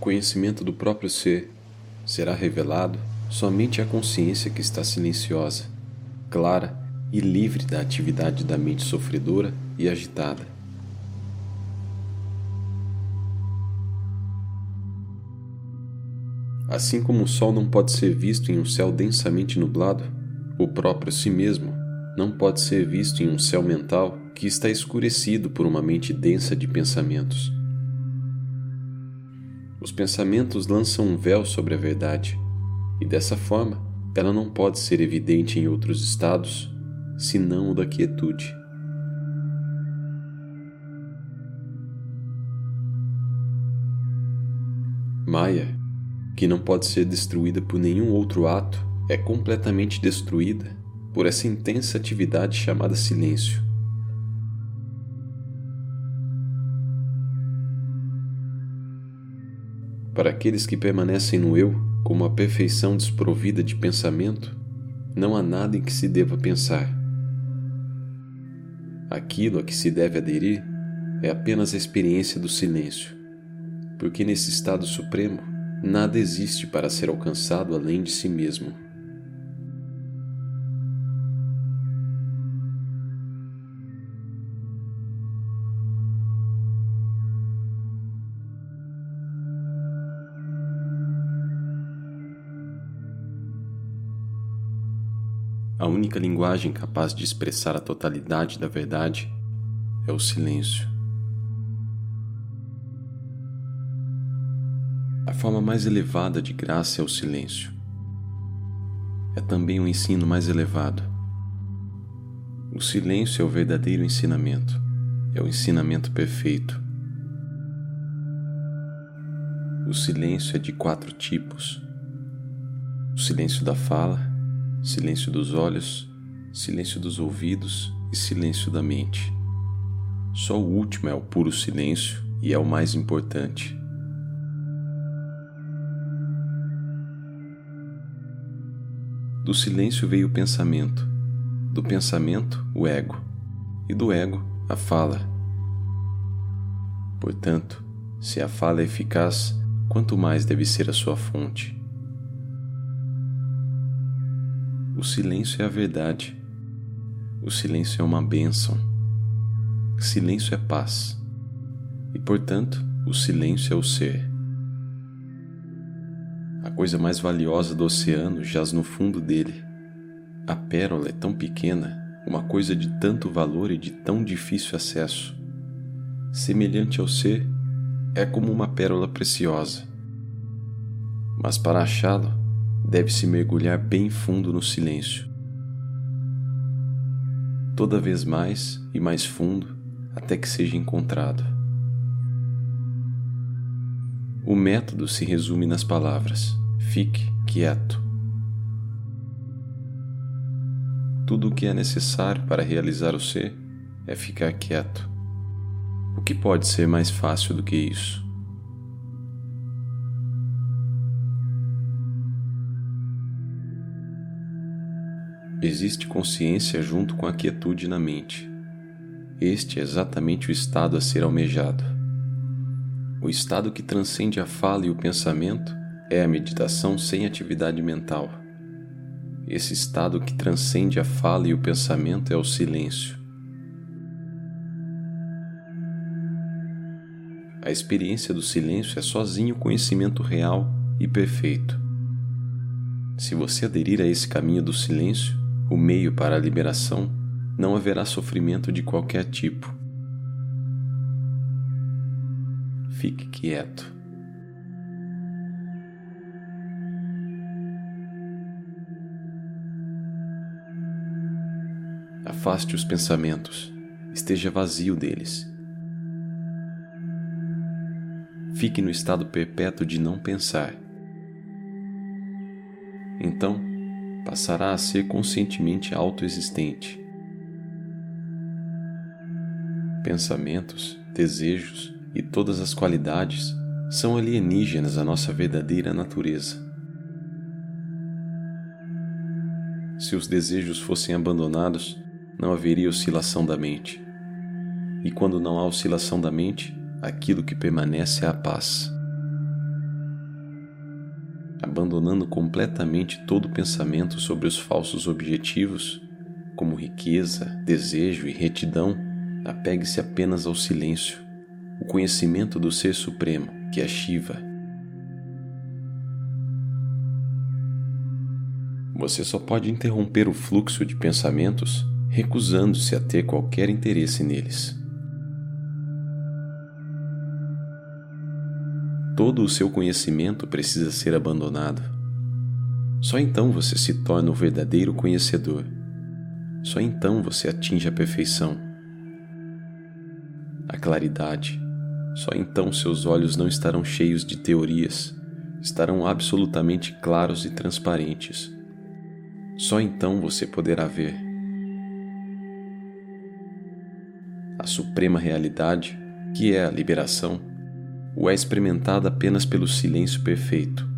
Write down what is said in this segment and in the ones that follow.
conhecimento do próprio ser será revelado somente à consciência que está silenciosa, clara e livre da atividade da mente sofredora e agitada. Assim como o sol não pode ser visto em um céu densamente nublado, o próprio si mesmo não pode ser visto em um céu mental que está escurecido por uma mente densa de pensamentos. Os pensamentos lançam um véu sobre a verdade, e dessa forma ela não pode ser evidente em outros estados senão o da quietude. Maya, que não pode ser destruída por nenhum outro ato, é completamente destruída por essa intensa atividade chamada silêncio. Para aqueles que permanecem no eu como a perfeição desprovida de pensamento, não há nada em que se deva pensar. Aquilo a que se deve aderir é apenas a experiência do silêncio, porque nesse estado supremo nada existe para ser alcançado além de si mesmo. A única linguagem capaz de expressar a totalidade da verdade é o silêncio. A forma mais elevada de graça é o silêncio. É também o um ensino mais elevado. O silêncio é o verdadeiro ensinamento, é o ensinamento perfeito. O silêncio é de quatro tipos: o silêncio da fala, silêncio dos olhos, silêncio dos ouvidos e silêncio da mente. Só o último é o puro silêncio e é o mais importante. Do silêncio veio o pensamento, do pensamento, o ego, e do ego, a fala. Portanto, se a fala é eficaz, quanto mais deve ser a sua fonte. O silêncio é a verdade. O silêncio é uma bênção. Silêncio é paz. E, portanto, o silêncio é o ser. A coisa mais valiosa do oceano jaz no fundo dele. A pérola é tão pequena, uma coisa de tanto valor e de tão difícil acesso. Semelhante ao ser, é como uma pérola preciosa. Mas para achá-lo, deve-se mergulhar bem fundo no silêncio. Toda vez mais e mais fundo até que seja encontrado. O método se resume nas palavras: fique quieto. Tudo o que é necessário para realizar o ser é ficar quieto. O que pode ser mais fácil do que isso? Existe consciência junto com a quietude na mente. Este é exatamente o estado a ser almejado. O estado que transcende a fala e o pensamento é a meditação sem atividade mental. Esse estado que transcende a fala e o pensamento é o silêncio. A experiência do silêncio é sozinho conhecimento real e perfeito. Se você aderir a esse caminho do silêncio, o meio para a liberação, não haverá sofrimento de qualquer tipo. Fique quieto. Afaste os pensamentos, esteja vazio deles. Fique no estado perpétuo de não pensar. Então, passará a ser conscientemente autoexistente. Pensamentos, desejos e todas as qualidades são alienígenas à nossa verdadeira natureza. Se os desejos fossem abandonados, não haveria oscilação da mente. E quando não há oscilação da mente, aquilo que permanece é a paz. Abandonando completamente todo pensamento sobre os falsos objetivos, como riqueza, desejo e retidão, apegue-se apenas ao silêncio, o conhecimento do Ser Supremo, que é Shiva. Você só pode interromper o fluxo de pensamentos recusando-se a ter qualquer interesse neles. Todo o seu conhecimento precisa ser abandonado. Só então você se torna o verdadeiro conhecedor. Só então você atinge a perfeição. A claridade. Só então seus olhos não estarão cheios de teorias, estarão absolutamente claros e transparentes. Só então você poderá ver. A suprema realidade, que é a liberação, ou é experimentada apenas pelo silêncio perfeito.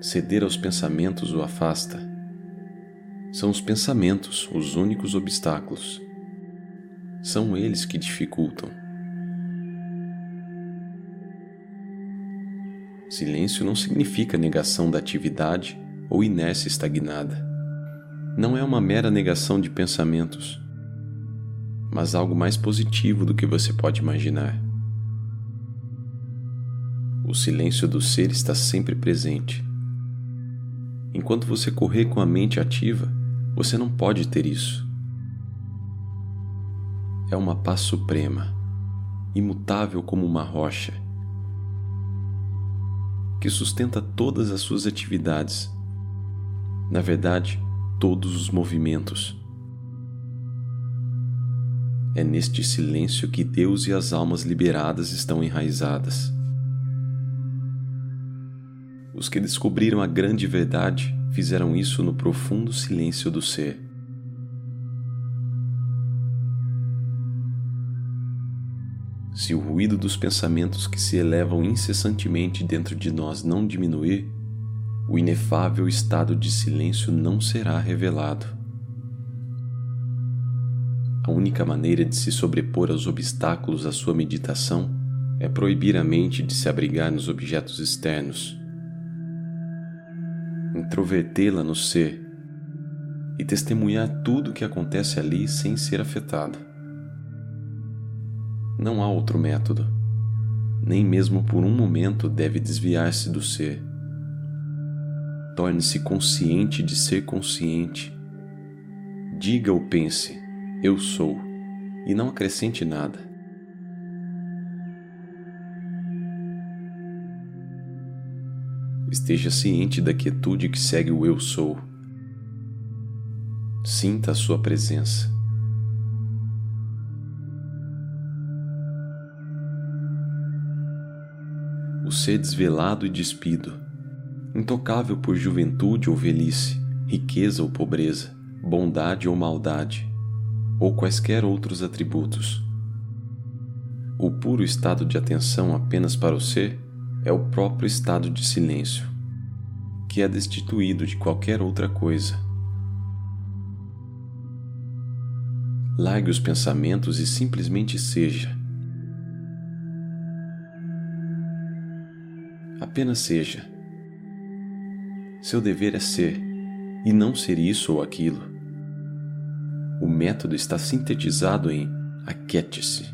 Ceder aos pensamentos o afasta. São os pensamentos os únicos obstáculos. São eles que dificultam. Silêncio não significa negação da atividade ou inércia estagnada. Não é uma mera negação de pensamentos mas algo mais positivo do que você pode imaginar. O silêncio do ser está sempre presente. Enquanto você correr com a mente ativa, você não pode ter isso. É uma paz suprema, imutável como uma rocha, que sustenta todas as suas atividades. Na verdade, todos os movimentos é neste silêncio que Deus e as almas liberadas estão enraizadas. Os que descobriram a grande verdade fizeram isso no profundo silêncio do ser. Se o ruído dos pensamentos que se elevam incessantemente dentro de nós não diminuir, o inefável estado de silêncio não será revelado. Única maneira de se sobrepor aos obstáculos à sua meditação é proibir a mente de se abrigar nos objetos externos, introvertê-la no ser e testemunhar tudo o que acontece ali sem ser afetado. Não há outro método, nem mesmo por um momento deve desviar-se do ser. Torne-se consciente de ser consciente. Diga ou pense eu sou, e não acrescente nada. Esteja ciente da quietude que segue o Eu sou. Sinta a sua presença. O ser desvelado e despido, intocável por juventude ou velhice, riqueza ou pobreza, bondade ou maldade, ou quaisquer outros atributos. O puro estado de atenção apenas para o ser é o próprio estado de silêncio, que é destituído de qualquer outra coisa. Largue os pensamentos e simplesmente seja. Apenas seja. Seu dever é ser, e não ser isso ou aquilo. O método está sintetizado em aquiete-se.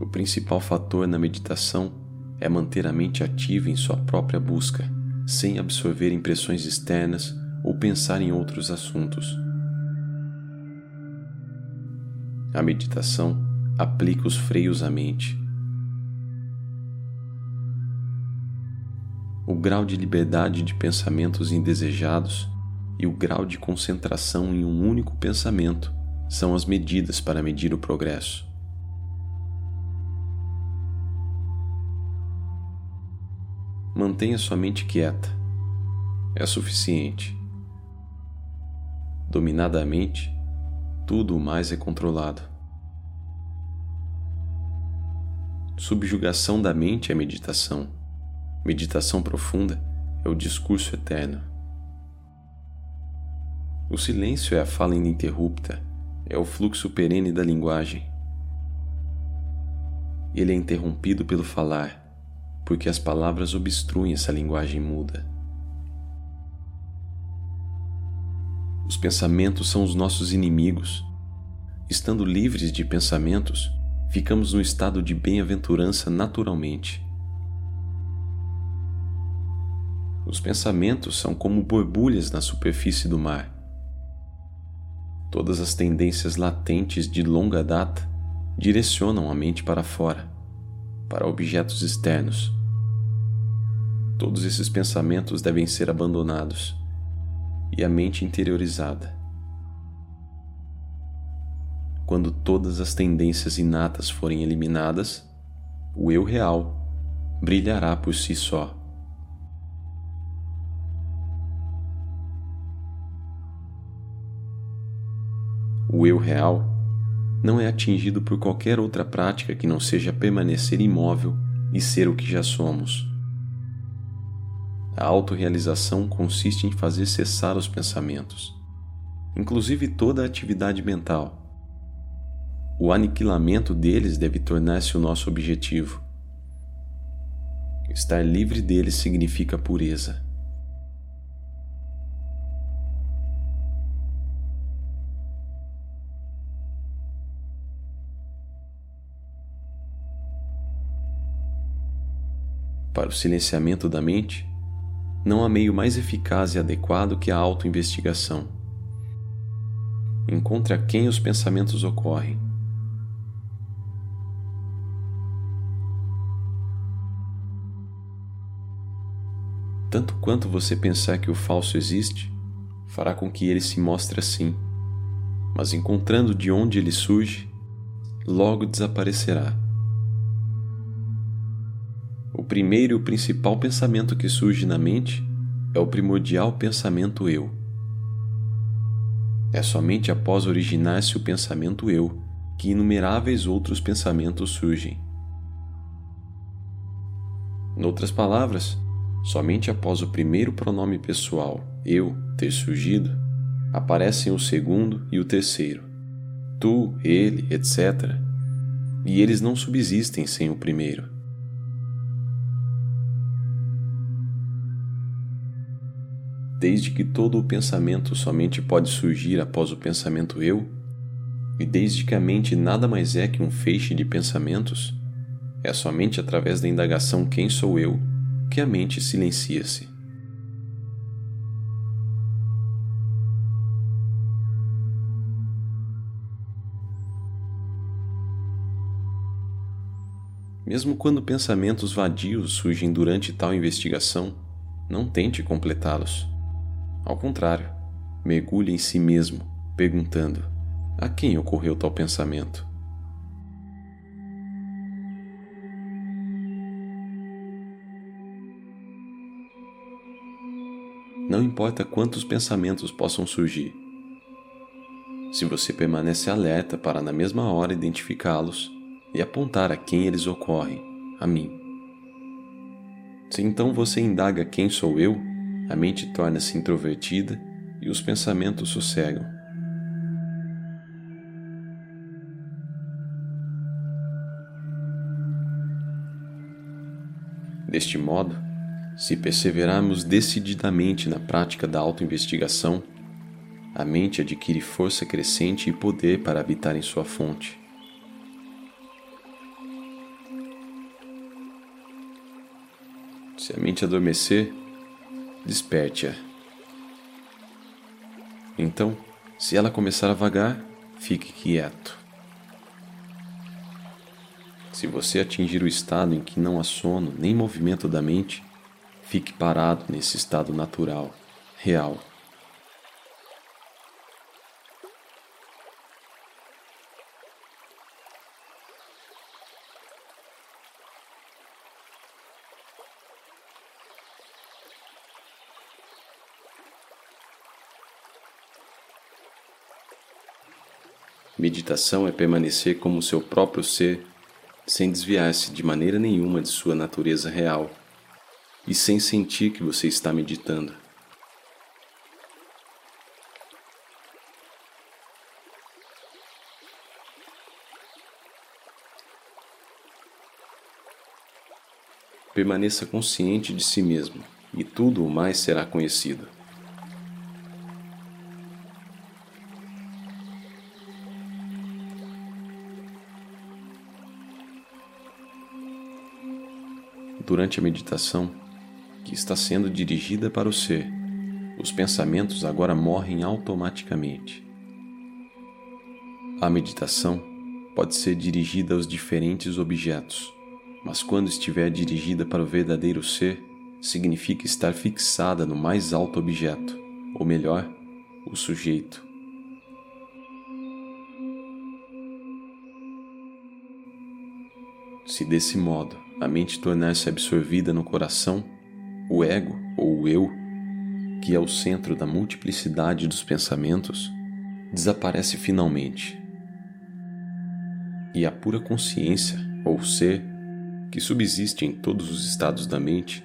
O principal fator na meditação é manter a mente ativa em sua própria busca, sem absorver impressões externas ou pensar em outros assuntos. A meditação aplica os freios à mente o grau de liberdade de pensamentos indesejados e o grau de concentração em um único pensamento são as medidas para medir o progresso. Mantenha sua mente quieta. É suficiente. Dominada a mente, tudo o mais é controlado. Subjugação da mente é meditação. Meditação profunda é o discurso eterno. O silêncio é a fala ininterrupta, é o fluxo perene da linguagem. Ele é interrompido pelo falar, porque as palavras obstruem essa linguagem muda. Os pensamentos são os nossos inimigos. Estando livres de pensamentos, ficamos no estado de bem-aventurança naturalmente. Os pensamentos são como borbulhas na superfície do mar. Todas as tendências latentes de longa data direcionam a mente para fora, para objetos externos. Todos esses pensamentos devem ser abandonados e a mente interiorizada. Quando todas as tendências inatas forem eliminadas, o eu real brilhará por si só. O eu real, não é atingido por qualquer outra prática que não seja permanecer imóvel e ser o que já somos. A autorrealização consiste em fazer cessar os pensamentos, inclusive toda a atividade mental. O aniquilamento deles deve tornar-se o nosso objetivo. Estar livre deles significa pureza. Para o silenciamento da mente, não há meio mais eficaz e adequado que a autoinvestigação. Encontre a quem os pensamentos ocorrem. Tanto quanto você pensar que o falso existe, fará com que ele se mostre assim, mas encontrando de onde ele surge, logo desaparecerá. Primeiro e o principal pensamento que surge na mente é o primordial pensamento eu. É somente após originar-se o pensamento eu que inumeráveis outros pensamentos surgem. Noutras palavras, somente após o primeiro pronome pessoal, eu, ter surgido, aparecem o segundo e o terceiro, tu, ele, etc. E eles não subsistem sem o primeiro. Desde que todo o pensamento somente pode surgir após o pensamento eu, e desde que a mente nada mais é que um feixe de pensamentos, é somente através da indagação quem sou eu que a mente silencia-se. Mesmo quando pensamentos vadios surgem durante tal investigação, não tente completá-los. Ao contrário, mergulhe em si mesmo, perguntando: a quem ocorreu tal pensamento? Não importa quantos pensamentos possam surgir. Se você permanece alerta para na mesma hora identificá-los e apontar a quem eles ocorrem, a mim. Se então você indaga quem sou eu, a mente torna-se introvertida e os pensamentos sossegam. Deste modo, se perseverarmos decididamente na prática da autoinvestigação, a mente adquire força crescente e poder para habitar em sua fonte. Se a mente adormecer, desperte-a. Então, se ela começar a vagar, fique quieto. Se você atingir o estado em que não há sono nem movimento da mente, fique parado nesse estado natural, real. Meditação é permanecer como seu próprio ser, sem desviar-se de maneira nenhuma de sua natureza real e sem sentir que você está meditando. Permaneça consciente de si mesmo, e tudo o mais será conhecido. Durante a meditação, que está sendo dirigida para o ser, os pensamentos agora morrem automaticamente. A meditação pode ser dirigida aos diferentes objetos, mas quando estiver dirigida para o verdadeiro ser, significa estar fixada no mais alto objeto, ou melhor, o sujeito. Se desse modo a mente tornar-se absorvida no coração, o ego ou o eu que é o centro da multiplicidade dos pensamentos, desaparece finalmente. E a pura consciência, ou ser, que subsiste em todos os estados da mente,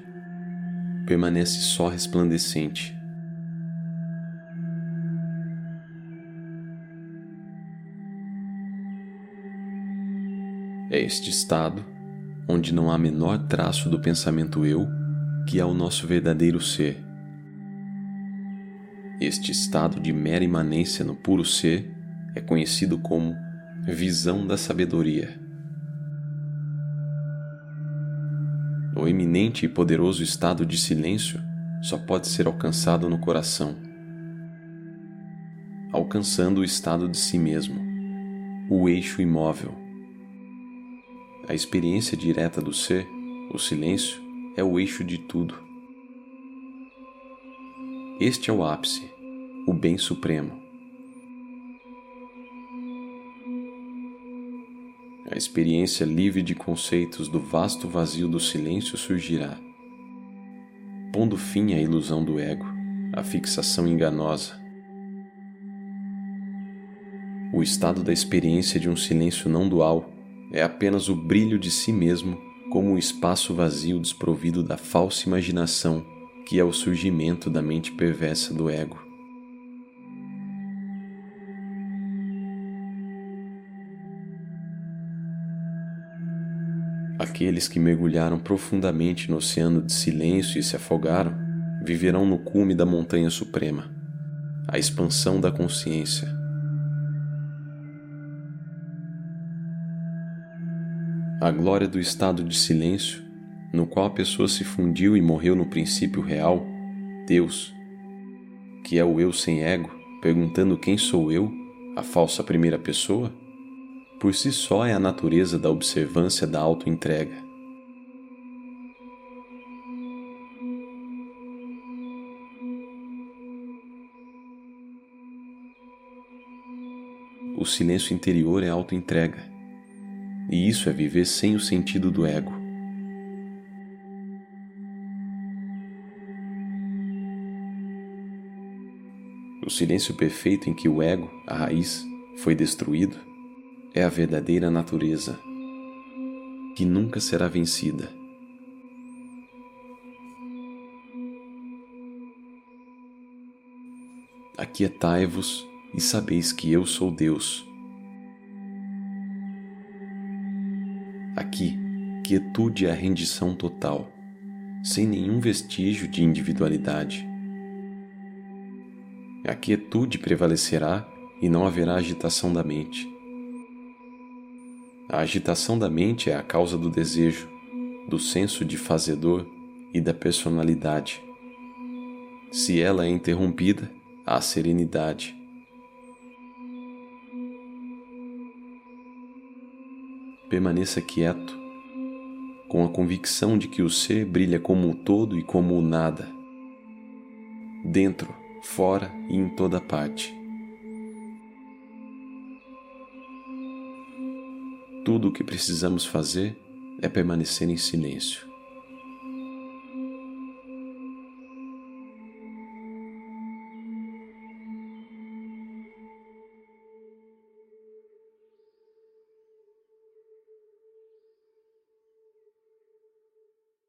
permanece só resplandecente. É este estado, onde não há menor traço do pensamento eu, que é o nosso verdadeiro ser este estado de mera imanência no puro ser é conhecido como visão da sabedoria. O eminente e poderoso estado de silêncio só pode ser alcançado no coração, alcançando o estado de si mesmo, o eixo imóvel. A experiência direta do ser, o silêncio, é o eixo de tudo. Este é o ápice, o bem supremo. A experiência livre de conceitos do vasto vazio do silêncio surgirá, pondo fim à ilusão do ego, à fixação enganosa. O estado da experiência de um silêncio não dual é apenas o brilho de si mesmo como um espaço vazio desprovido da falsa imaginação que é o surgimento da mente perversa do ego. Aqueles que mergulharam profundamente no oceano de silêncio e se afogaram viverão no cume da montanha suprema, a expansão da consciência. A glória do estado de silêncio no qual a pessoa se fundiu e morreu no princípio real, Deus, que é o eu sem ego, perguntando quem sou eu, a falsa primeira pessoa, por si só é a natureza da observância da autoentrega. O silêncio interior é autoentrega, e isso é viver sem o sentido do ego. O silêncio perfeito em que o ego, a raiz, foi destruído, é a verdadeira natureza, que nunca será vencida. Aquietai-vos e sabeis que eu sou Deus. Aqui, quietude é a rendição total, sem nenhum vestígio de individualidade a quietude prevalecerá e não haverá agitação da mente. A agitação da mente é a causa do desejo, do senso de fazedor e da personalidade. Se ela é interrompida, há serenidade. Permaneça quieto, com a convicção de que o ser brilha como o todo e como o nada. Dentro, fora e em toda parte. Tudo o que precisamos fazer é permanecer em silêncio.